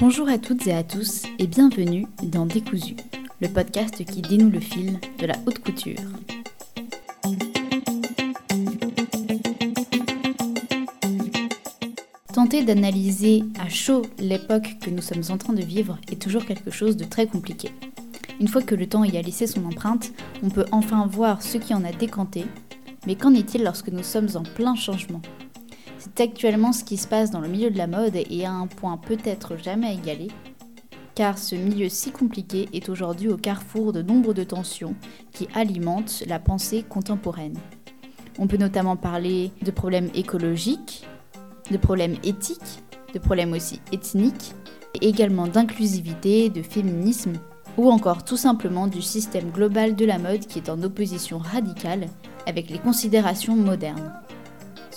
Bonjour à toutes et à tous et bienvenue dans Décousu, le podcast qui dénoue le fil de la haute couture. Tenter d'analyser à chaud l'époque que nous sommes en train de vivre est toujours quelque chose de très compliqué. Une fois que le temps y a laissé son empreinte, on peut enfin voir ce qui en a décanté, mais qu'en est-il lorsque nous sommes en plein changement? C'est actuellement ce qui se passe dans le milieu de la mode et à un point peut-être jamais égalé, car ce milieu si compliqué est aujourd'hui au carrefour de nombre de tensions qui alimentent la pensée contemporaine. On peut notamment parler de problèmes écologiques, de problèmes éthiques, de problèmes aussi ethniques, et également d'inclusivité, de féminisme, ou encore tout simplement du système global de la mode qui est en opposition radicale avec les considérations modernes.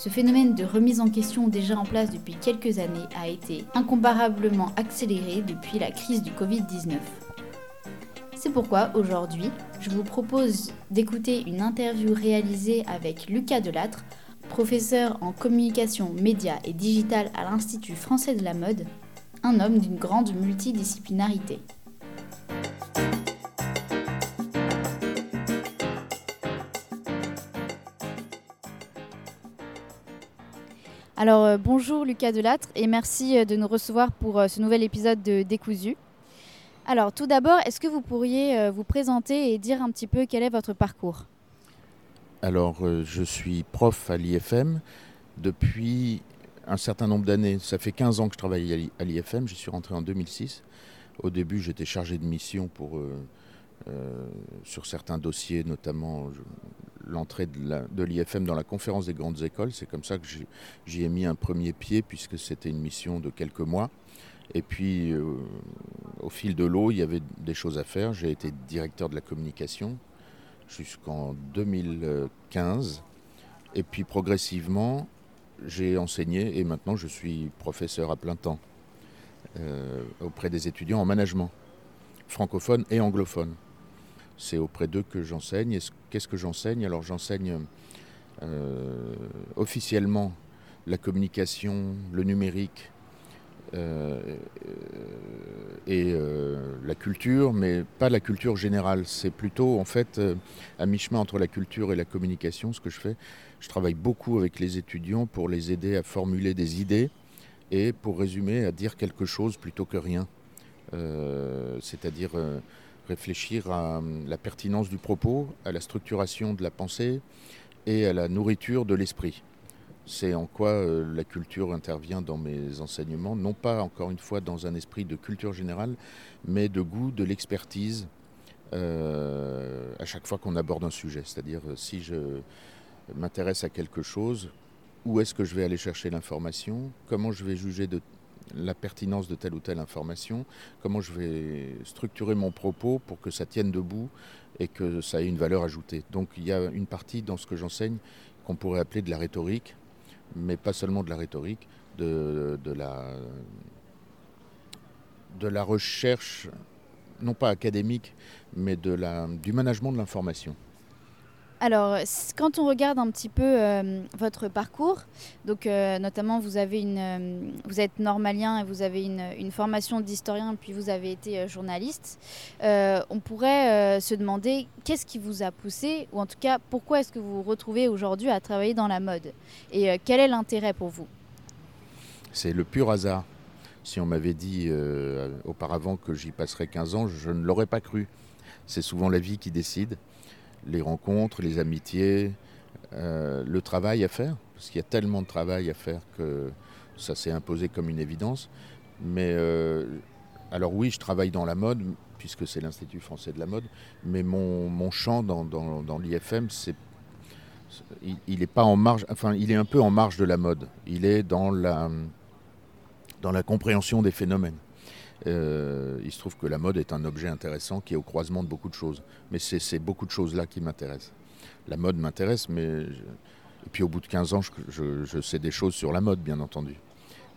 Ce phénomène de remise en question déjà en place depuis quelques années a été incomparablement accéléré depuis la crise du Covid-19. C'est pourquoi aujourd'hui, je vous propose d'écouter une interview réalisée avec Lucas Delattre, professeur en communication, médias et digital à l'Institut français de la mode, un homme d'une grande multidisciplinarité. Alors euh, bonjour Lucas Delattre et merci euh, de nous recevoir pour euh, ce nouvel épisode de Décousu. Alors tout d'abord, est-ce que vous pourriez vous présenter et dire un petit peu quel est votre parcours? Alors je suis prof à l'IFM depuis un certain nombre d'années. Ça fait 15 ans que je travaille à l'IFM, je suis rentré en 2006. Au début j'étais chargé de mission pour, sur certains dossiers, notamment l'entrée de l'IFM dans la conférence des grandes écoles. C'est comme ça que j'y ai mis un premier pied, puisque c'était une mission de quelques mois. Et puis, euh, au fil de l'eau, il y avait des choses à faire. J'ai été directeur de la communication jusqu'en 2015. Et puis, progressivement, j'ai enseigné et maintenant je suis professeur à plein temps euh, auprès des étudiants en management, francophone et anglophone c'est auprès d'eux que j'enseigne. Qu'est-ce que j'enseigne? Alors j'enseigne euh, officiellement la communication, le numérique euh, et euh, la culture, mais pas la culture générale. C'est plutôt en fait à mi-chemin entre la culture et la communication ce que je fais. Je travaille beaucoup avec les étudiants pour les aider à formuler des idées et pour résumer à dire quelque chose plutôt que rien. C'est-à-dire réfléchir à hum, la pertinence du propos, à la structuration de la pensée et à la nourriture de l'esprit. C'est en quoi euh, la culture intervient dans mes enseignements, non pas encore une fois dans un esprit de culture générale, mais de goût, de l'expertise euh, à chaque fois qu'on aborde un sujet. C'est-à-dire euh, si je m'intéresse à quelque chose, où est-ce que je vais aller chercher l'information, comment je vais juger de la pertinence de telle ou telle information, comment je vais structurer mon propos pour que ça tienne debout et que ça ait une valeur ajoutée. Donc il y a une partie dans ce que j'enseigne qu'on pourrait appeler de la rhétorique, mais pas seulement de la rhétorique, de, la, recherche, non pas académique, mais du management de l'information. Alors, quand on regarde un petit peu euh, votre parcours, donc euh, notamment une, euh, vous êtes normalien et vous avez une, formation d'historien, puis vous avez été journaliste. on pourrait se demander qu'est-ce qui vous a poussé, ou en tout cas pourquoi est-ce que vous vous retrouvez aujourd'hui à travailler dans la mode, et quel est l'intérêt pour vous? C'est le pur hasard. Si on m'avait dit auparavant que j'y passerais 15 ans, je ne l'aurais pas cru. C'est souvent la vie qui décide les rencontres, les amitiés, euh, le travail à faire, parce qu'il y a tellement de travail à faire que ça s'est imposé comme une évidence. Mais euh, alors oui, je travaille dans la mode, puisque c'est l'Institut français de la mode, mais mon, champ dans, l'IFM, c'est il, est pas en marge, enfin il est un peu en marge de la mode. Il est dans la, dans la compréhension des phénomènes. Euh, il se trouve que la mode est un objet intéressant qui est au croisement de beaucoup de choses. Mais c'est beaucoup de choses là qui m'intéressent. La mode m'intéresse, mais... Et puis au bout de 15 ans, je, sais des choses sur la mode, bien entendu.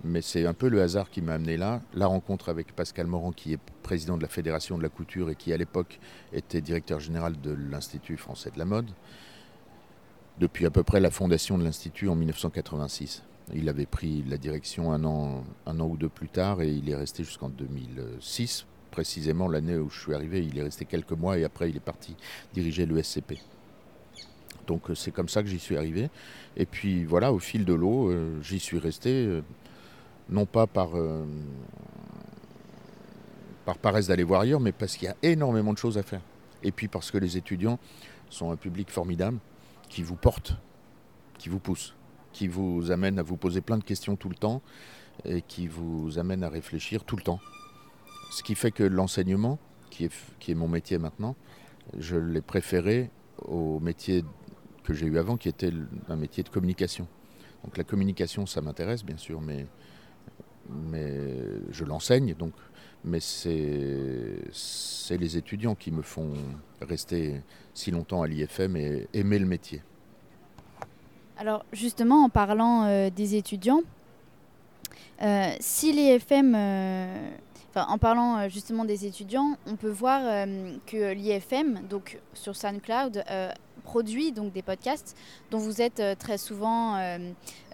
Mais c'est un peu le hasard qui m'a amené là. La rencontre avec Pascal Morand, qui est président de la Fédération de la Couture et qui à l'époque était directeur général de l'Institut français de la mode, depuis à peu près la fondation de l'Institut en 1986. Il avait pris la direction un an, un an ou deux plus tard et il est resté jusqu'en 2006, précisément l'année où je suis arrivé. Il est resté quelques mois et après il est parti diriger le SCP. Donc euh, c'est comme ça que j'y suis arrivé. Et puis voilà, au fil de l'eau, euh, j'y suis resté, euh, non pas par, par paresse d'aller voir ailleurs, mais parce qu'il y a énormément de choses à faire. Et puis parce que les étudiants sont un public formidable qui vous porte, qui vous pousse, qui vous amène à vous poser plein de questions tout le temps et qui vous amène à réfléchir tout le temps. Ce qui fait que l'enseignement, qui est, qui est mon métier maintenant, je l'ai préféré au métier que j'ai eu avant, qui était un métier de communication. Donc la communication, ça m'intéresse bien sûr, mais, mais je l'enseigne, donc, mais c'est les étudiants qui me font rester si longtemps à l'IFM et aimer le métier. Alors justement, en parlant euh, des étudiants, euh, si l'IFM, euh, en parlant justement des étudiants, on peut voir que l'IFM, donc sur SoundCloud, produit donc des podcasts dont vous êtes euh, très souvent euh,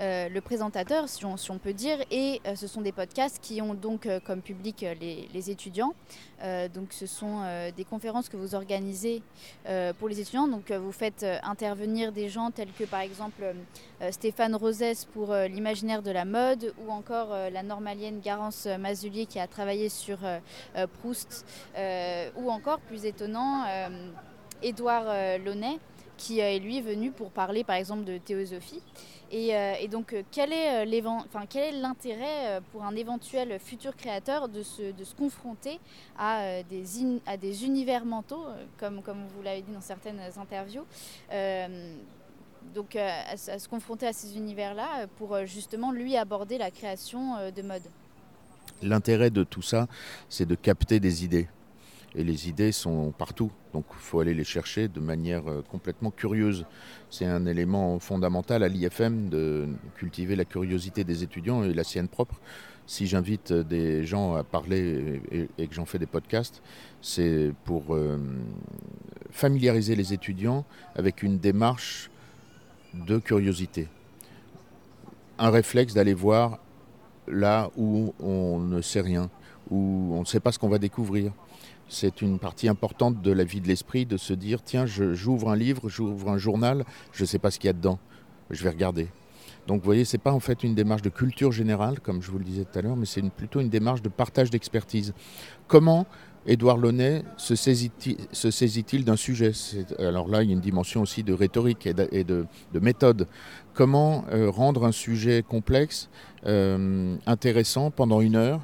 euh, le présentateur, si on, peut dire, et ce sont des podcasts qui ont donc comme public les, étudiants. donc ce sont des conférences que vous organisez pour les étudiants. Donc vous faites intervenir des gens tels que par exemple Stéphane Rosès pour l'imaginaire de la mode ou encore la normalienne Garance Mazulier qui a travaillé sur Proust ou encore plus étonnant Édouard Launay qui est lui venu pour parler par exemple de théosophie. Et, euh, donc euh, quel est euh, l'intérêt pour un éventuel futur créateur de se, confronter à des, univers mentaux, comme, comme vous l'avez dit dans certaines interviews donc à, se confronter à ces univers-là pour justement lui aborder la création de mode. L'intérêt de tout ça, c'est de capter des idées. Et les idées sont partout, donc il faut aller les chercher de manière euh, complètement curieuse. C'est un élément fondamental à l'IFM de cultiver la curiosité des étudiants et la sienne propre. Si j'invite des gens à parler et, que j'en fais des podcasts, c'est pour euh, familiariser les étudiants avec une démarche de curiosité. Un réflexe d'aller voir là où on ne sait rien, où on ne sait pas ce qu'on va découvrir c'est une partie importante de la vie de l'esprit de se dire tiens, j'ouvre un livre, j'ouvre un journal, je ne sais pas ce qu'il y a dedans, je vais regarder. Donc vous voyez, ce n'est pas en fait une démarche de culture générale, comme je vous le disais tout à l'heure, mais c'est plutôt une démarche de partage d'expertise. Comment Édouard Launay se saisit-il d'un sujet? Alors là, il y a une dimension aussi de rhétorique et de, méthode. Comment euh, rendre un sujet complexe euh, intéressant pendant une heure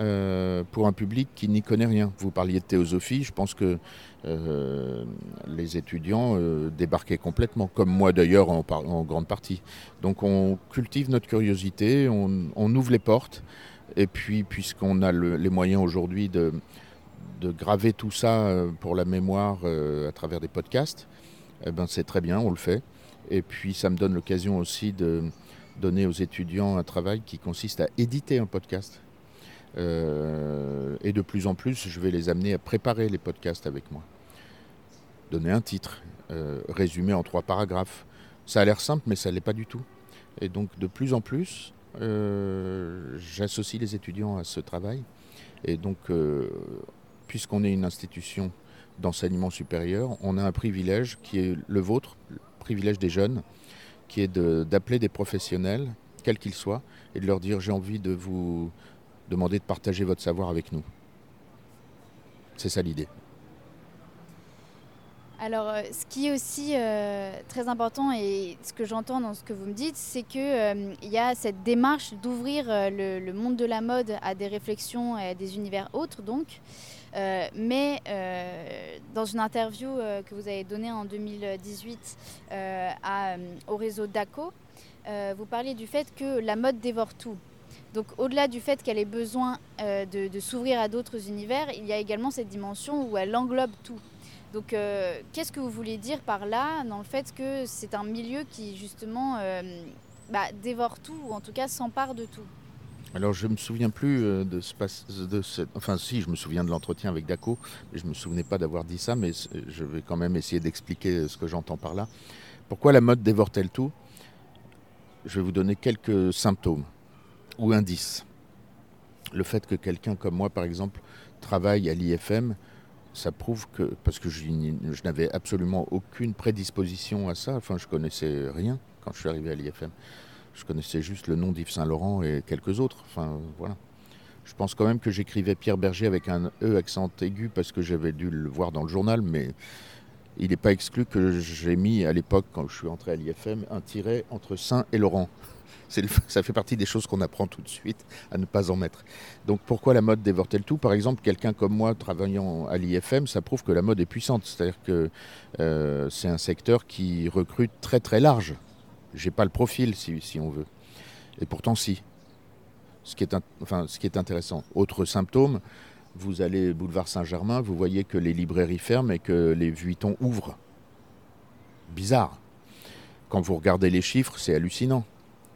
euh, pour un public qui n'y connaît rien. Vous parliez de théosophie, je pense que euh, les étudiants euh, débarquaient complètement, comme moi d'ailleurs en, grande partie. Donc on cultive notre curiosité, on, ouvre les portes, et puis puisqu'on a les moyens aujourd'hui de, graver tout ça pour la mémoire à travers des podcasts, eh ben c'est très bien, on le fait. Et puis ça me donne l'occasion aussi de donner aux étudiants un travail qui consiste à éditer un podcast. Euh, et de plus en plus, je vais les amener à préparer les podcasts avec moi. Donner un titre, euh, résumé en trois paragraphes. Ça a l'air simple, mais ça ne l'est pas du tout. Et donc, de plus en plus, euh, j'associe les étudiants à ce travail. Et donc, puisqu'on est une institution d'enseignement supérieur, on a un privilège qui est le vôtre, le privilège des jeunes, qui est d'appeler des professionnels, quels qu'ils soient, et de leur dire j'ai envie de vous demander de partager votre savoir avec nous. C'est ça l'idée. Alors, euh, ce qui est aussi euh, très important et ce que j'entends dans ce que vous me dites, c'est qu'il euh, y a cette démarche d'ouvrir le, monde de la mode à des réflexions et à des univers autres, donc. mais dans une interview que vous avez donnée en 2018 au réseau DACO, vous parliez du fait que la mode dévore tout. Donc au-delà du fait qu'elle ait besoin euh, de, s'ouvrir à d'autres univers, il y a également cette dimension où elle englobe tout. Donc euh, qu'est-ce que vous voulez dire par là, dans le fait que c'est un milieu qui justement euh, bah, dévore tout, ou en tout cas s'empare de tout? Alors je ne me souviens plus de ce de cette... enfin si je me souviens de l'entretien avec Daco, mais je me souvenais pas d'avoir dit ça, mais je vais quand même essayer d'expliquer ce que j'entends par là. Pourquoi la mode dévore-t-elle tout? Je vais vous donner quelques symptômes ou indices. Le fait que quelqu'un comme moi, par exemple, travaille à l'IFM, ça prouve que, parce que je, n'avais absolument aucune prédisposition à ça, enfin je connaissais rien quand je suis arrivé à l'IFM. Je connaissais juste le nom d'Yves Saint-Laurent et quelques autres. Enfin voilà. Je pense quand même que j'écrivais Pierre Berger avec un E accent aigu parce que j'avais dû le voir dans le journal, mais il n'est pas exclu que j'ai mis à l'époque, quand je suis entré à l'IFM, un tiret entre Saint et Laurent. ça fait partie des choses qu'on apprend tout de suite à ne pas en mettre. Donc pourquoi la mode dévore-t-elle tout? Par exemple, quelqu'un comme moi travaillant à l'IFM, ça prouve que la mode est puissante. C'est-à-dire que euh, c'est un secteur qui recrute très très large. J'ai pas le profil si, on veut. Et pourtant si. Ce qui est, ce qui est intéressant. Autre symptôme, vous allez boulevard Saint-Germain, vous voyez que les librairies ferment et que les Vuitton ouvrent. Bizarre. Quand vous regardez les chiffres, c'est hallucinant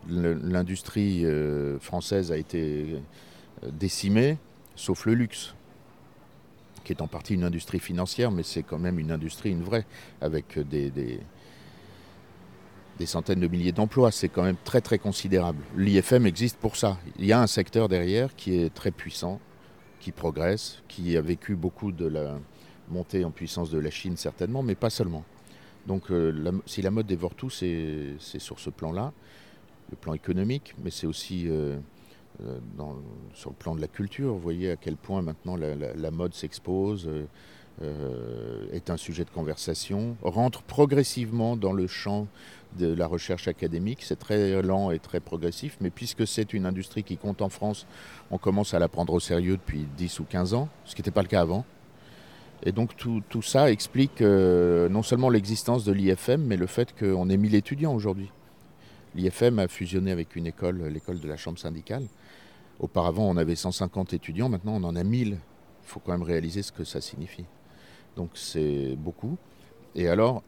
l'industrie euh, française a été euh, décimée, sauf le luxe, qui est en partie une industrie financière, mais c'est quand même une industrie, une vraie, avec des, des, centaines de milliers d'emplois. C'est quand même très très considérable. L'IFM existe pour ça. Il y a un secteur derrière qui est très puissant, qui progresse, qui a vécu beaucoup de la montée en puissance de la Chine certainement, mais pas seulement. Donc euh, si la mode dévore tout, c'est sur ce plan-là le plan économique, mais c'est aussi euh, euh, sur le plan de la culture. Vous voyez à quel point maintenant la, mode s'expose, euh, est un sujet de conversation, rentre progressivement dans le champ de la recherche académique. C'est très lent et très progressif, mais puisque c'est une industrie qui compte en France, on commence à la prendre au sérieux depuis 10 ou 15 ans, ce qui n'était pas le cas avant. Et donc tout, ça explique non seulement l'existence de l'IFM, mais le fait qu'on ait 1000 étudiants aujourd'hui. L'IFM a fusionné avec une école, l'école de la chambre syndicale. Auparavant, on avait 150 étudiants, maintenant on en a 1000. Il faut quand même réaliser ce que ça signifie. Donc c'est beaucoup. Et alors,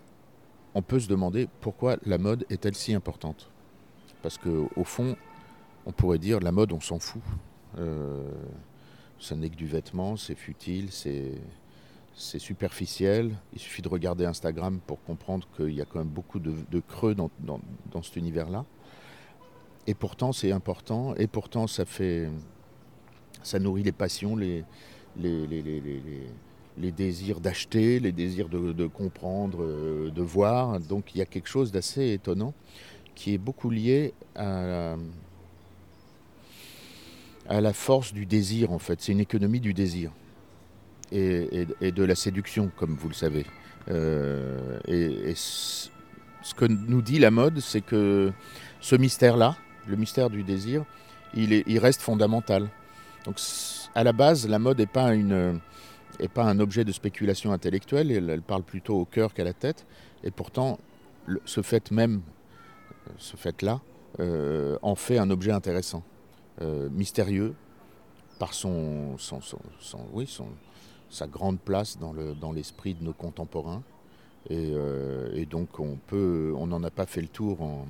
on peut se demander pourquoi la mode est-elle si importante? Parce qu'au fond, on pourrait dire la mode, on s'en fout. Euh, ça n'est que du vêtement, c'est futile, c'est c'est superficiel. Il suffit de regarder Instagram pour comprendre qu'il y a quand même beaucoup de, creux dans, cet univers-là. Et pourtant, c'est important. Et pourtant, ça fait, ça nourrit les passions, les, les, les, désirs d'acheter, les désirs de, comprendre, euh, de voir. Donc, il y a quelque chose d'assez étonnant qui est beaucoup lié à à la force du désir, en fait. C'est une économie du désir et, de la séduction, comme vous le savez. Euh, et, ce que nous dit la mode, c'est que ce mystère-là, le mystère du désir, il, est, il, reste fondamental. Donc, à la base, la mode n'est pas, pas un objet de spéculation intellectuelle, elle, parle plutôt au cœur qu'à la tête. Et pourtant, ce fait même, ce fait-là, euh, en fait un objet intéressant, euh, mystérieux, par son, son, son oui, son, sa grande place dans, le, dans l'esprit de nos contemporains. Et, euh, donc on peut, on n'en a pas fait le tour en,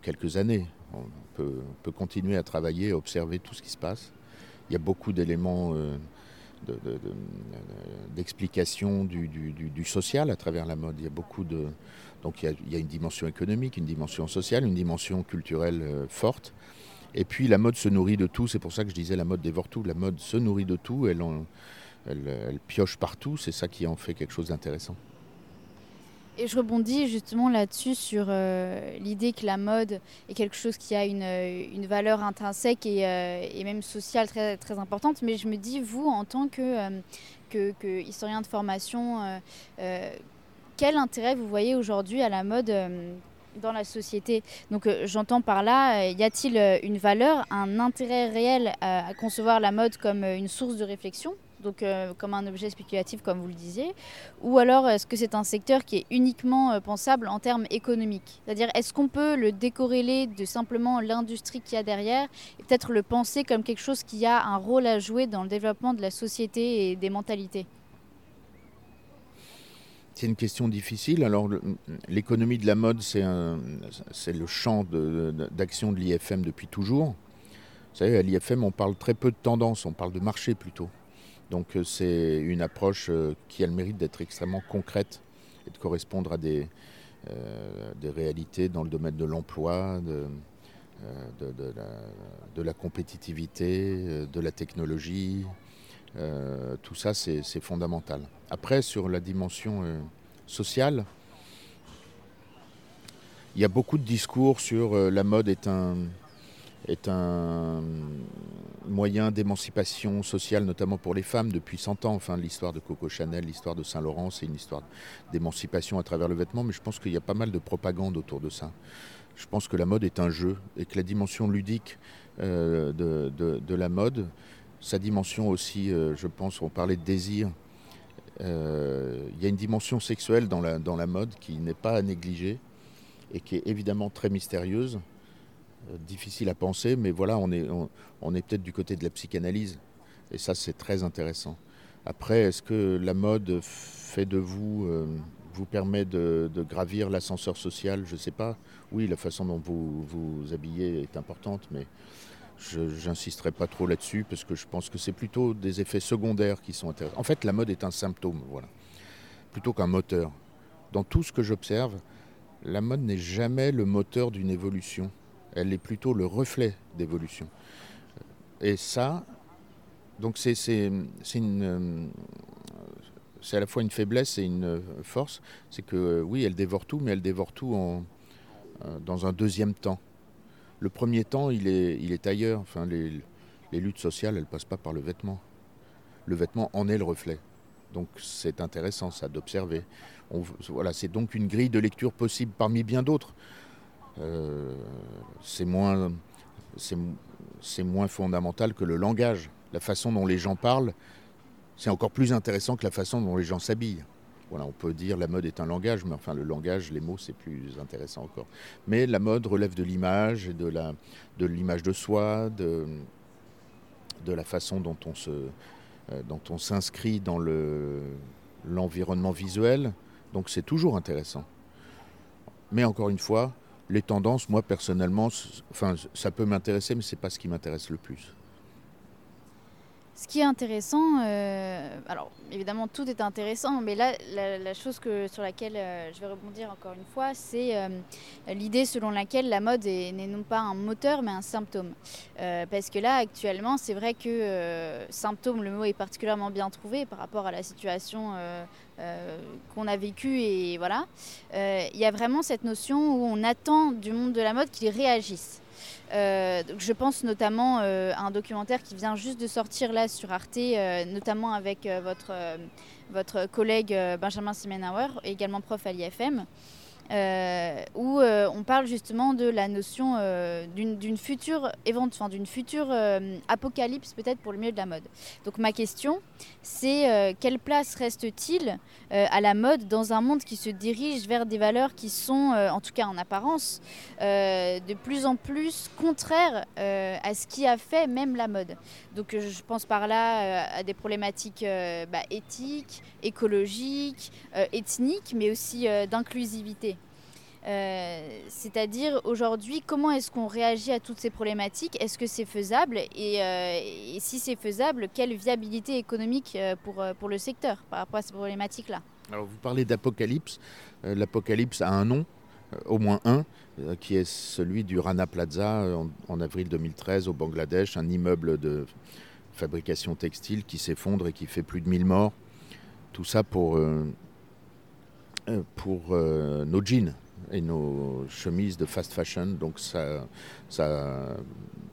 quelques années. On peut, continuer à travailler, observer tout ce qui se passe. Il y a beaucoup d'éléments euh, d'explication du, social à travers la mode. Il y a beaucoup de, donc il y a, une dimension économique, une dimension sociale, une dimension culturelle euh, forte. Et puis la mode se nourrit de tout. C'est pour ça que je disais la mode dévore tout. La mode se nourrit de tout. Elle, pioche partout, c'est ça qui en fait quelque chose d'intéressant. Et je rebondis justement là-dessus sur euh, l'idée que la mode est quelque chose qui a une, une valeur intrinsèque et, euh, même sociale très, importante. Mais je me dis, vous, en tant euh, que, historien de formation, quel intérêt vous voyez aujourd'hui à la mode dans la société? Donc j'entends par là, y a-t-il une valeur, un intérêt réel à concevoir la mode comme une source de réflexion? Donc euh, comme un objet spéculatif, comme vous le disiez Ou alors est-ce que c'est un secteur qui est uniquement euh, pensable en termes économiques? C'est-à-dire est-ce qu'on peut le décorréler de simplement l'industrie qu'il y a derrière et peut-être le penser comme quelque chose qui a un rôle à jouer dans le développement de la société et des mentalités? C'est une question difficile. Alors, l'économie de la mode, c'est le champ d'action de, de l'IFM depuis toujours. Vous savez, à l'IFM, on parle très peu de tendance, on parle de marché plutôt. Donc euh, c'est une approche euh, qui a le mérite d'être extrêmement concrète et de correspondre à des, des réalités dans le domaine de l'emploi, de, la, compétitivité, de la technologie. tout ça, c'est fondamental. Après, sur la dimension sociale, il y a beaucoup de discours sur la mode est un, est un moyen d'émancipation sociale, notamment pour les femmes, depuis 100 ans. Enfin, l'histoire de Coco Chanel, l'histoire de Saint-Laurent, c'est une histoire d'émancipation à travers le vêtement, mais je pense qu'il y a pas mal de propagande autour de ça. Je pense que la mode est un jeu et que la dimension ludique euh, de, la mode, sa dimension aussi, euh, je pense, on parlait de désir, euh, il y a une dimension sexuelle dans la, dans la mode qui n'est pas à négliger et qui est évidemment très mystérieuse difficile à penser, mais voilà, on est, on, est peut-être du côté de la psychanalyse. Et ça, c'est très intéressant. Après, est-ce que la mode fait de vous, euh, vous permet de, gravir l'ascenseur social? Je ne sais pas. Oui, la façon dont vous vous habillez est importante, mais je n'insisterai pas trop là-dessus parce que je pense que c'est plutôt des effets secondaires qui sont intéressants. En fait, la mode est un symptôme, voilà, plutôt qu'un moteur. Dans tout ce que j'observe, la mode n'est jamais le moteur d'une évolution elle est plutôt le reflet d'évolution. Et ça, donc c'est une c'est à la fois une faiblesse et une force, c'est que oui, elle dévore tout, mais elle dévore tout en, dans un deuxième temps. Le premier temps, il est, il ailleurs. Enfin, les, les luttes sociales, elles ne passent pas par le vêtement. Le vêtement en est le reflet. Donc c'est intéressant ça d'observer. Voilà, c'est donc une grille de lecture possible parmi bien d'autres. Euh, c'est moins, moins fondamental que le langage. La façon dont les gens parlent, c'est encore plus intéressant que la façon dont les gens s'habillent. Voilà, on peut dire la mode est un langage, mais enfin le langage, les mots, c'est plus intéressant encore. Mais la mode relève de l'image, de l'image de soi, de, de la façon dont on se, euh, dont on s'inscrit dans le, l'environnement visuel. Donc c'est toujours intéressant. Mais encore une fois, les tendances, moi personnellement, enfin, ça peut m'intéresser, mais ce n'est pas ce qui m'intéresse le plus. Ce qui est intéressant, euh, alors évidemment tout est intéressant, mais là la, chose que, sur laquelle euh, je vais rebondir encore une fois, c'est euh, l'idée selon laquelle la mode n'est non pas un moteur mais un symptôme. parce que là actuellement c'est vrai que symptôme, le mot est particulièrement bien trouvé par rapport à la situation qu'on a vécue et voilà. Il y a vraiment cette notion où on attend du monde de la mode qu'il réagisse. Euh, je pense notamment euh, à un documentaire qui vient juste de sortir là sur Arte, euh, notamment avec votre, votre collègue Benjamin Simenauer, également prof à l'IFM. Euh, où euh, on parle justement de la notion euh, d'une future, d'une future apocalypse peut-être pour le milieu de la mode. Donc ma question, c'est quelle place reste-t-il à la mode dans un monde qui se dirige vers des valeurs qui sont, en tout cas en apparence, de plus en plus contraires à ce qui a fait même la mode? Donc je pense par là à des problématiques bah, éthiques, écologiques, ethniques, mais aussi d'inclusivité. Euh, c'est-à-dire aujourd'hui, comment est-ce qu'on réagit à toutes ces problématiques? Est-ce que c'est faisable? Et, euh, si c'est faisable, quelle viabilité économique euh, pour, pour le secteur par rapport à ces problématiques-là? Alors vous parlez d'apocalypse. L'apocalypse a un nom, au moins un, qui est celui du Rana Plaza en, avril 2013 au Bangladesh, un immeuble de fabrication textile qui s'effondre et qui fait plus de 1000 morts. Tout ça pour, pour nos jeans et nos chemises de fast fashion. Donc ça, ça a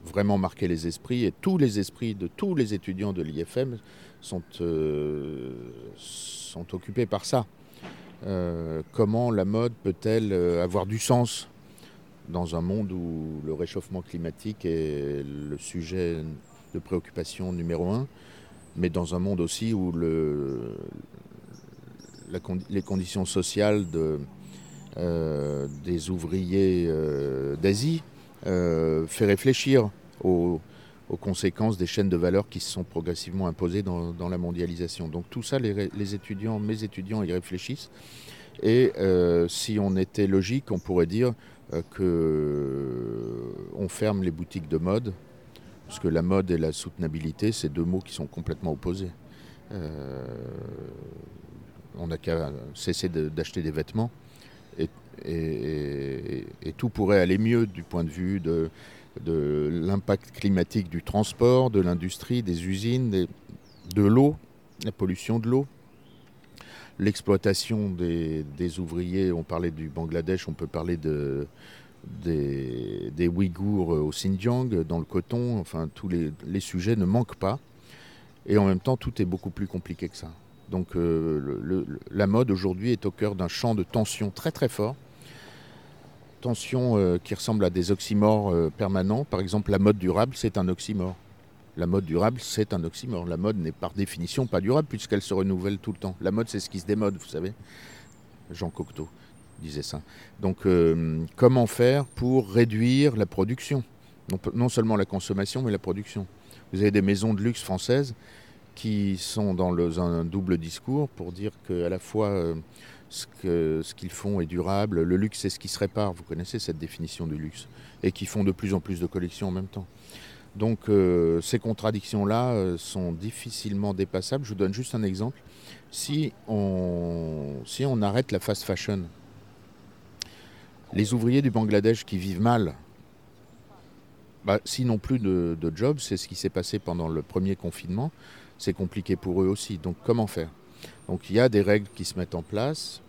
vraiment marqué les esprits et tous les esprits de tous les étudiants de l'IFM sont, euh, sont occupés par ça. Euh, comment la mode peut-elle euh, avoir du sens dans un monde où le réchauffement climatique est le sujet de préoccupation numéro un, mais dans un monde aussi où le, les conditions sociales de, des ouvriers euh, d'Asie euh, fait réfléchir aux, conséquences des chaînes de valeur qui se sont progressivement imposées dans, la mondialisation. Donc tout ça, les, étudiants, mes étudiants y réfléchissent. Et si on était logique, on pourrait dire que on ferme les boutiques de mode, parce que la mode et la soutenabilité, c'est deux mots qui sont complètement opposés. on n'a qu'à cesser d'acheter des vêtements et, tout pourrait aller mieux du point de vue de, l'impact climatique du transport, de l'industrie, des usines, de l'eau, la pollution de l'eau, l'exploitation des, ouvriers. On parlait du Bangladesh, on peut parler de, des, Ouïghours au Xinjiang, dans le coton. Enfin, tous les sujets ne manquent pas. Et en même temps, tout est beaucoup plus compliqué que ça. Donc euh, la mode aujourd'hui est au cœur d'un champ de tension très très fort. Tension euh, qui ressemble à des oxymores euh, permanents. Par exemple, la mode durable, c'est un oxymore. La mode durable, c'est un oxymore. La mode n'est par définition pas durable puisqu'elle se renouvelle tout le temps. La mode, c'est ce qui se démode, vous savez. Jean Cocteau disait ça. Donc, comment faire pour réduire la production? Non seulement la consommation, mais la production. Vous avez des maisons de luxe françaises qui sont dans un double discours pour dire qu'à la fois euh, ce qu'ils font est durable, le luxe c'est ce qui se répare, vous connaissez cette définition du luxe, et qui font de plus en plus de collections en même temps. Donc euh, ces contradictions-là euh, sont difficilement dépassables. Je vous donne juste un exemple. Si on, si on arrête la fast fashion, les ouvriers du Bangladesh qui vivent mal, bah, si non plus de, de job, c'est ce qui s'est passé pendant le premier confinement, c'est compliqué pour eux aussi. Donc comment faire? Donc il y a des règles qui se mettent en place,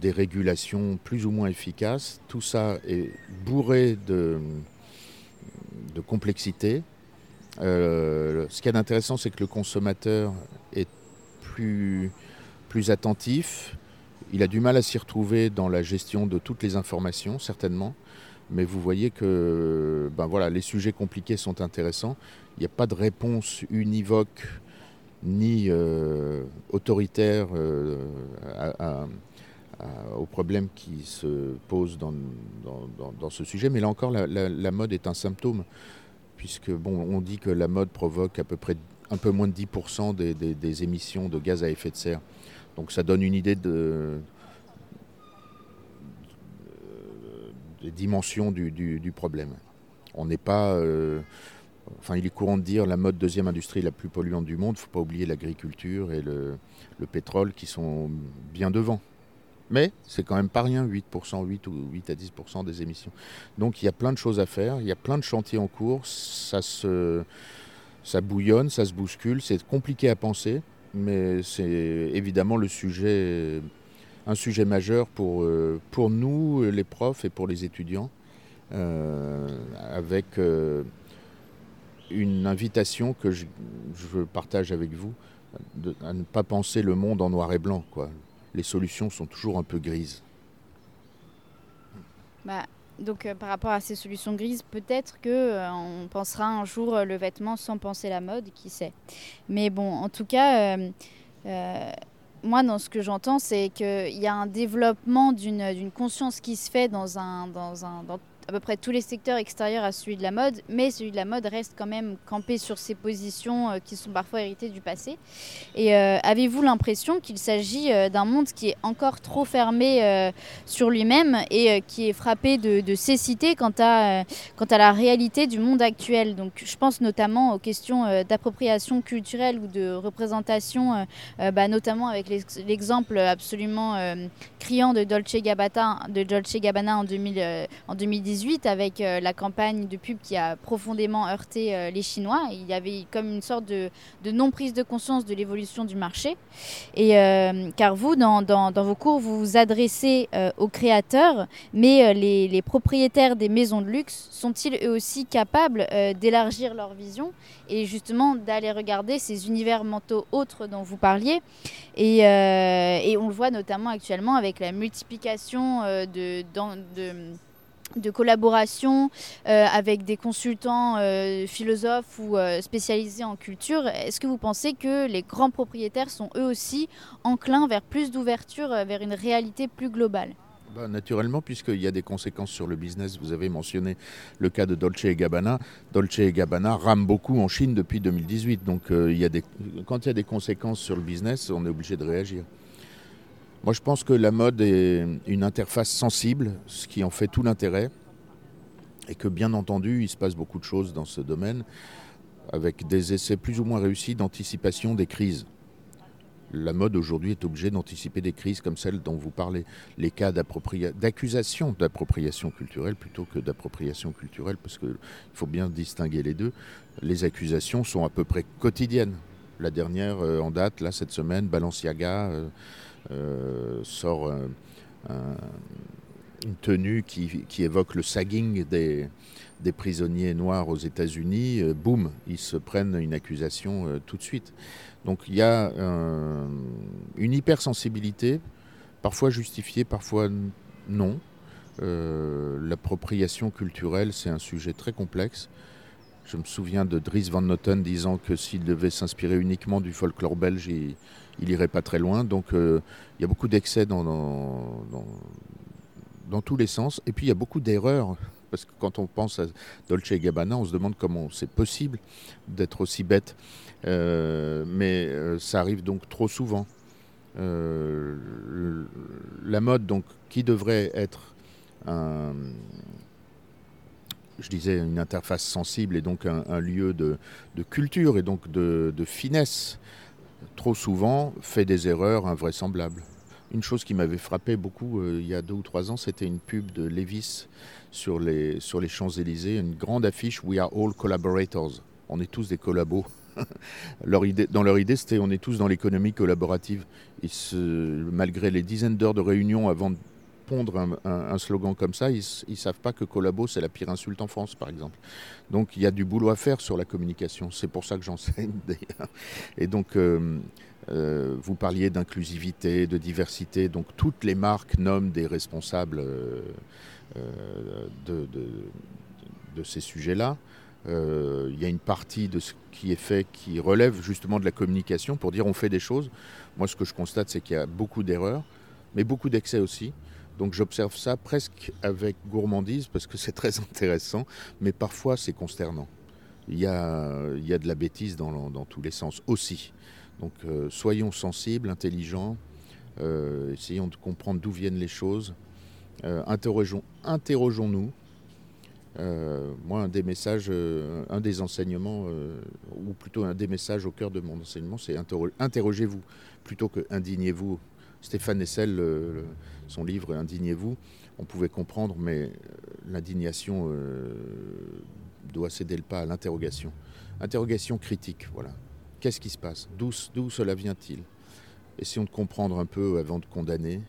des régulations plus ou moins efficaces. Tout ça est bourré de, complexité. Euh, ce qui est intéressant, c'est que le consommateur est plus, plus attentif. Il a du mal à s'y retrouver dans la gestion de toutes les informations, certainement. Mais vous voyez que ben voilà, les sujets compliqués sont intéressants. Il n'y a pas de réponse univoque ni euh, autoritaire euh, aux problèmes qui se posent dans, ce sujet. Mais là encore, la, mode est un symptôme, puisque bon, on dit que la mode provoque à peu près un peu moins de 10% des, émissions de gaz à effet de serre. Donc ça donne une idée de, des dimensions du, du, problème. On n'est pas. Euh, enfin, il est courant de dire la mode deuxième industrie la plus polluante du monde. Il ne faut pas oublier l'agriculture et le, le, pétrole qui sont bien devant. Mais c'est quand même pas rien, 8%, 8 ou 8 à 10% des émissions. Donc il y a plein de choses à faire, il y a plein de chantiers en cours, ça, se, ça bouillonne, ça se bouscule, c'est compliqué à penser, mais c'est évidemment le sujet un sujet majeur pour, euh, pour nous, les profs, et pour les étudiants, euh, avec euh, une invitation que je, partage avec vous, à ne pas penser le monde en noir et blanc. Quoi. Les solutions sont toujours un peu grises. Bah, donc par rapport à ces solutions grises, peut-être que on pensera un jour le vêtement sans penser la mode, qui sait. Mais bon, en tout cas, moi, dans ce que j'entends, c'est qu'il y a un développement d'une conscience qui se fait dans, un, dans, un, à peu près tous les secteurs extérieurs à celui de la mode, mais celui de la mode reste quand même campé sur ses positions euh, qui sont parfois héritées du passé. Et euh, avez-vous l'impression qu'il s'agit euh, d'un monde qui est encore trop fermé sur lui-même et qui est frappé de, cécité quant à, quant à la réalité du monde actuel? Donc je pense notamment aux questions d'appropriation culturelle ou de représentation, bah, notamment avec l'exemple absolument criant de Dolce Gabbana, en, 2000, en 2010 avec euh, la campagne de pub qui a profondément heurté euh, les Chinois. Il y avait comme une sorte de, non-prise de conscience de l'évolution du marché. Et, euh, car vous, dans, vos cours, vous vous adressez aux créateurs, mais les, propriétaires des maisons de luxe sont-ils eux aussi capables d'élargir leur vision et justement d'aller regarder ces univers mentaux autres dont vous parliez? Et, on le voit notamment actuellement avec la multiplication de de collaboration euh, avec des consultants euh, philosophes ou euh, spécialisés en culture, est-ce que vous pensez que les grands propriétaires sont eux aussi enclins vers plus d'ouverture, vers une réalité plus globale? Bah, naturellement, puisqu'il y a des conséquences sur le business. Vous avez mentionné le cas de Dolce et Gabbana. Dolce et Gabbana rame beaucoup en Chine depuis 2018. Donc, quand il y a des conséquences sur le business, on est obligé de réagir. Moi, je pense que la mode est une interface sensible, ce qui en fait tout l'intérêt, et que bien entendu, il se passe beaucoup de choses dans ce domaine, avec des essais plus ou moins réussis d'anticipation des crises. la mode aujourd'hui est obligée d'anticiper des crises comme celle dont vous parlez, les cas d'accusation d'appropriation culturelle plutôt que d'appropriation culturelle, parce qu'il faut bien distinguer les deux. Les accusations sont à peu près quotidiennes. La dernière euh, en date, là, cette semaine, Balenciaga euh, sort une tenue qui, évoque le sagging des, des prisonniers noirs aux États-Unis. boum, ils se prennent une accusation tout de suite. Donc il y a une hypersensibilité, parfois justifiée, parfois non. L'appropriation culturelle, c'est un sujet très complexe. Je me souviens de Dries Van Noten disant que s'il devait s'inspirer uniquement du folklore belge, il, n'irait pas très loin. Donc euh, il y a beaucoup d'excès dans, dans, tous les sens. Et puis il y a beaucoup d'erreurs. Parce que quand on pense à Dolce Gabbana, on se demande comment c'est possible d'être aussi bête. Euh, mais euh, ça arrive donc trop souvent. la mode, donc, qui devrait être un, je disais, une interface sensible et donc un, lieu de, culture et donc de, finesse, trop souvent fait des erreurs invraisemblables. Une chose qui m'avait frappé beaucoup euh, il y a deux ou trois ans, c'était une pub de Levis sur les, Champs-Élysées, une grande affiche We are all collaborators. On est tous des collabos. dans leur idée, c'était on est tous dans l'économie collaborative. Malgré les dizaines d'heures de réunions avant pondre un, slogan comme ça, ils ne savent pas que collabo, c'est la pire insulte en France, par exemple. Donc il y a du boulot à faire sur la communication. C'est pour ça que j'enseigne, d'ailleurs. Et donc, euh, euh, vous parliez d'inclusivité, de diversité. Donc toutes les marques nomment des responsables euh, de, de, ces sujets-là. Il y a une partie de ce qui est fait qui relève justement de la communication pour dire on fait des choses. Moi, ce que je constate, c'est qu'il y a beaucoup d'erreurs, mais beaucoup d'excès aussi. Donc j'observe ça presque avec gourmandise parce que c'est très intéressant, mais parfois c'est consternant. Il y, a, il y a de la bêtise dans, dans tous les sens aussi. Donc euh, soyons sensibles, intelligents, euh, essayons de comprendre d'où viennent les choses, euh, interrogeons, interrogeons-nous. moi, un des messages, un des enseignements, ou plutôt un des messages au cœur de mon enseignement, c'est interrogez-vous plutôt que indignez-vous Stéphane Hessel, son livre Indignez-vous, on pouvait comprendre, mais euh, l'indignation euh, doit céder le pas à l'interrogation. Interrogation critique, voilà. Qu'est-ce qui se passe? D'où cela vient-il? Essayons de comprendre un peu avant de condamner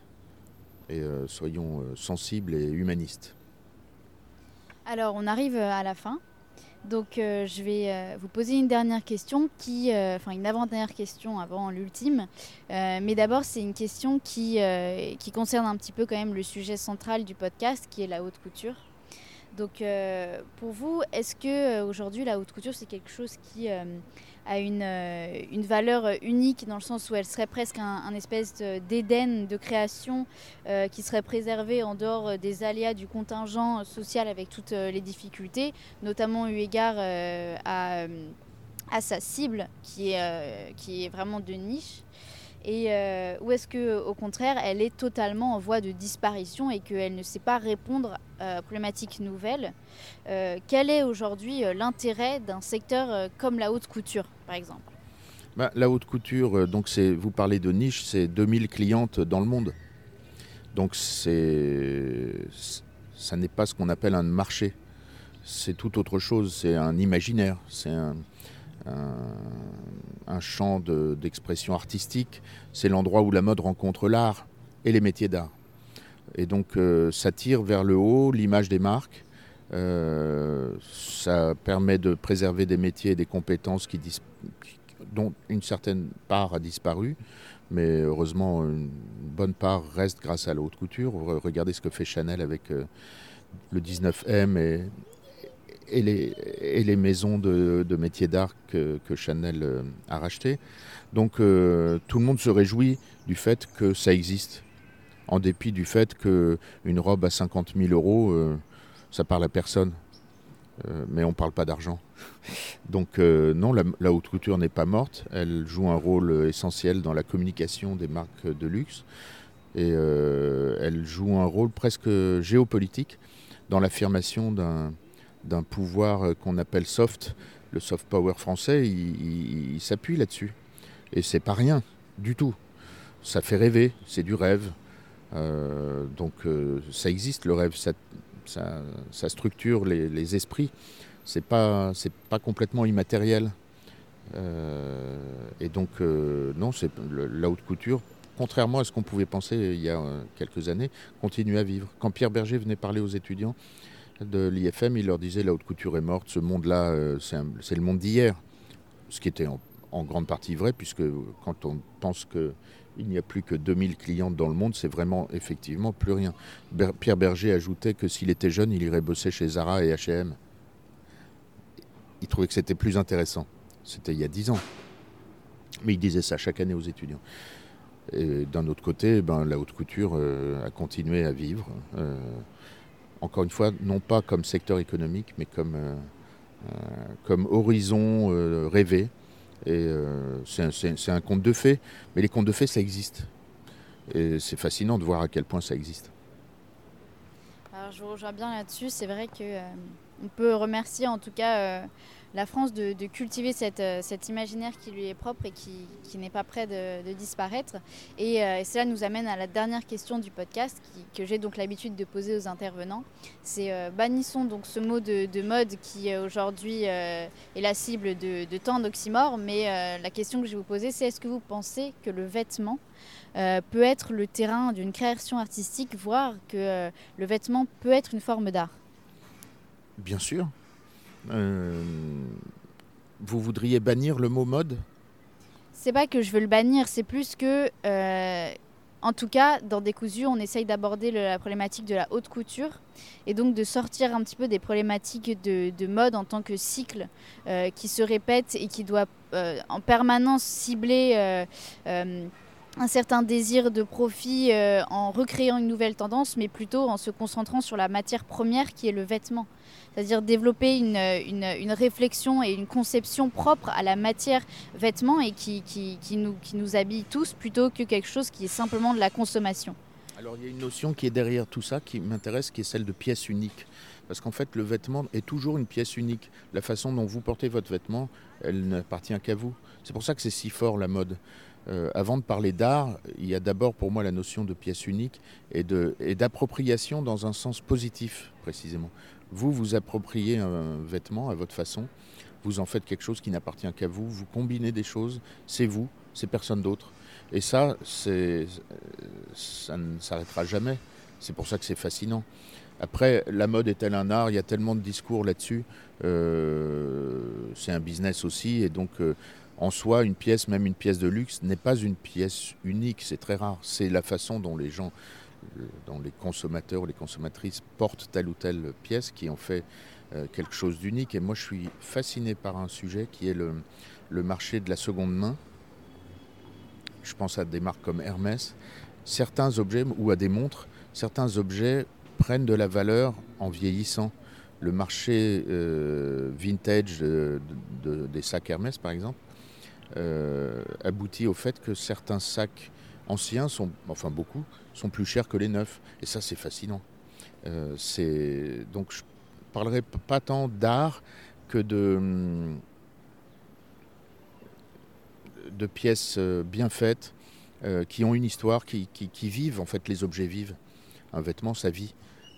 et euh, soyons sensibles et humanistes. Alors, on arrive à la fin. Donc euh, je vais euh, vous poser une dernière question, euh, enfin une avant-dernière question avant l'ultime. mais d'abord c'est une question qui, qui concerne un petit peu quand même le sujet central du podcast, qui est la haute couture. Donc pour vous, est-ce que aujourd'hui la haute couture c'est quelque chose qui a une, euh, valeur unique dans le sens où elle serait presque un, espèce d'éden de création euh, qui serait préservé en dehors des aléas du contingent social avec toutes euh, les difficultés, notamment eu égard à, sa cible qui est vraiment de niche et euh, ou est-ce que au contraire elle est totalement en voie de disparition et qu'elle ne sait pas répondre euh, aux problématiques nouvelles euh, Quel est aujourd'hui l'intérêt d'un secteur comme la haute couture, par exemple? Bah, La haute couture, donc vous parlez de niche, c'est 2000 clientes dans le monde. Donc ça n'est pas ce qu'on appelle un marché. C'est tout autre chose, c'est un imaginaire, c'est un, un, champ d'expression artistique. C'est l'endroit où la mode rencontre l'art et les métiers d'art. Et donc euh, ça tire vers le haut l'image des marques. Euh, ça permet de préserver des métiers et des compétences qui, dont une certaine part a disparu, mais heureusement une bonne part reste grâce à la haute couture. Regardez ce que fait Chanel avec euh, le 19M et, et les, maisons de, métiers d'art que, Chanel euh, a racheté. Donc euh, tout le monde se réjouit du fait que ça existe, en dépit du fait qu'une robe à 50 000 euros, euh, ça parle à personne. mais on ne parle pas d'argent. Donc non, la, haute couture n'est pas morte. Elle joue un rôle essentiel dans la communication des marques de luxe. Et elle joue un rôle presque géopolitique dans l'affirmation d'un d'un pouvoir euh, qu'on appelle soft, le soft power français, il, s'appuie là-dessus. Et c'est pas rien. du tout. Ça fait rêver, c'est du rêve. donc ça existe le rêve, ça, structure les, esprits. C'est pas, c'est pas complètement immatériel. et donc non, c'est la haute couture contrairement à ce qu'on pouvait penser il y a euh, quelques années, continue à vivre. Quand Pierre Berger venait parler aux étudiants de l'IFM, il leur disait la haute couture est morte, ce monde-là, euh, c'est le monde d'hier. Ce qui était en, grande partie vrai, puisque quand on pense qu'il n'y a plus que 2000 clientes dans le monde, c'est vraiment effectivement plus rien. Pierre Berger ajoutait que s'il était jeune, il irait bosser chez Zara et HM. Il trouvait que c'était plus intéressant. C'était il y a 10 ans. Mais il disait ça chaque année aux étudiants. Et d'un autre côté, ben, la haute couture euh, a continué à vivre. Euh, encore une fois, non pas comme secteur économique, mais comme, euh, comme horizon rêvé. Et c'est un, conte de fées, mais les contes de fées, ça existe. Et c'est fascinant de voir à quel point ça existe. Alors je vous rejoins bien là-dessus. C'est vrai qu'on peut remercier en tout cas la France de, cultiver euh, cet imaginaire qui lui est propre et qui, n'est pas prêt de, disparaître. Euh, et, cela nous amène à la dernière question du podcast que j'ai donc l'habitude de poser aux intervenants. C'est euh, bannissons donc ce mot de, mode qui aujourd'hui est la cible de, tant d'oxymores. Mais la question que je vais vous poser, c'est est-ce que vous pensez que le vêtement peut être le terrain d'une création artistique, voire que le vêtement peut être une forme d'art? Bien sûr. Euh, vous voudriez bannir le mot mode? C'est pas que je veux le bannir, c'est plus que, euh, en tout cas, dans Décousu, on essaye d'aborder la problématique de la haute couture et donc de sortir un petit peu des problématiques de, mode en tant que cycle euh, qui se répète et qui doit en permanence cibler un certain désir de profit en recréant une nouvelle tendance, mais plutôt en se concentrant sur la matière première qui est le vêtement c'est-à-dire développer une, une, réflexion et une conception propre à la matière vêtement et qui, qui, qui, nous, qui nous habille tous plutôt que quelque chose qui est simplement de la consommation. Alors il y a une notion qui est derrière tout ça qui m'intéresse, qui est celle de pièce unique. Parce qu'en fait, le vêtement est toujours une pièce unique. La façon dont vous portez votre vêtement, elle n'appartient qu'à vous. C'est pour ça que c'est si fort la mode. Euh, avant de parler d'art, il y a d'abord pour moi la notion de pièce unique et d'appropriation dans un sens positif, précisément. Vous, vous appropriez un vêtement à votre façon, vous en faites quelque chose qui n'appartient qu'à vous, vous combinez des choses, c'est vous, c'est personne d'autre. Et ça, ça ne s'arrêtera jamais. C'est pour ça que c'est fascinant. Après, la mode est-elle un art? Il y a tellement de discours là-dessus. Euh, c'est un business aussi. Et donc, euh, en soi, une pièce, même une pièce de luxe, n'est pas une pièce unique. C'est très rare. C'est la façon dont les gens dont les consommateurs ou les consommatrices portent telle ou telle pièce qui en fait euh, quelque chose d'unique. Et moi, je suis fasciné par un sujet qui est le, marché de la seconde main. Je pense à des marques comme Hermès. Certains objets, ou à des montres, certains objets prennent de la valeur en vieillissant. Le marché euh, vintage des sacs Hermès, par exemple, euh, aboutit au fait que certains sacs anciens sont, enfin beaucoup, sont plus chers que les neufs. Et ça, c'est fascinant. Euh, donc je parlerai pas tant d'art que de de pièces euh, bien faites qui ont une histoire, qui, vivent. En fait, les objets vivent. Un vêtement, ça vit.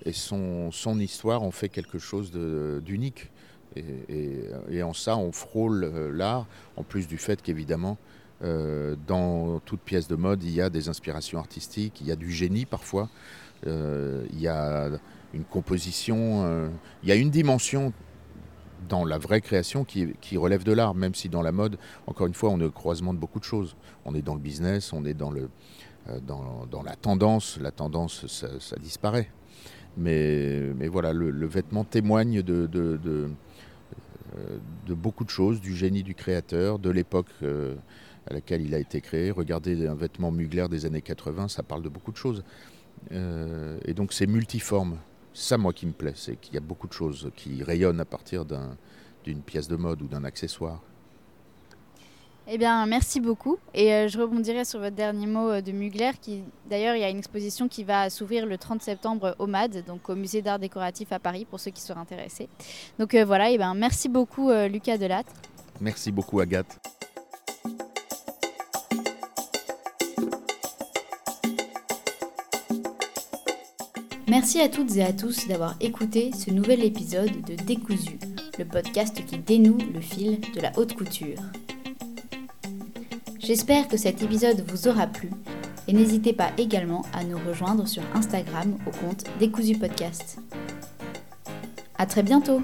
Et son, son histoire en fait quelque chose d'unique. Et, en ça, on frôle l'art, en plus du fait qu'évidemment, euh, dans toute pièce de mode, il y a des inspirations artistiques, il y a du génie parfois, euh, il y a une composition, euh, il y a une dimension dans la vraie création qui, relève de l'art, même si dans la mode, encore une fois, on est au croisement de beaucoup de choses. On est dans le business, on est dans, le, dans, la tendance, la tendance, ça, disparaît. Mais, mais voilà, le, vêtement témoigne de, beaucoup de choses, du génie du créateur, de l'époque à laquelle il a été créé. Regardez un vêtement Mugler des années 80, ça parle de beaucoup de choses. Euh, et donc c'est multiforme. Ça moi qui me plaît, c'est qu'il y a beaucoup de choses qui rayonnent à partir d'une pièce de mode ou d'un accessoire. Eh bien, merci beaucoup. Et euh, je rebondirai sur votre dernier mot euh, de Mugler, qui d'ailleurs, il y a une exposition qui va s'ouvrir le 30 septembre au MAD, donc au Musée d'art décoratif à Paris, pour ceux qui seraient intéressés. Donc euh, voilà, eh bien, merci beaucoup Lucas Delattre. Merci beaucoup Agathe. Merci à toutes et à tous d'avoir écouté ce nouvel épisode de Décousu, le podcast qui dénoue le fil de la haute couture. J'espère que cet épisode vous aura plu et n'hésitez pas également à nous rejoindre sur Instagram au compte Décousu Podcast. À très bientôt!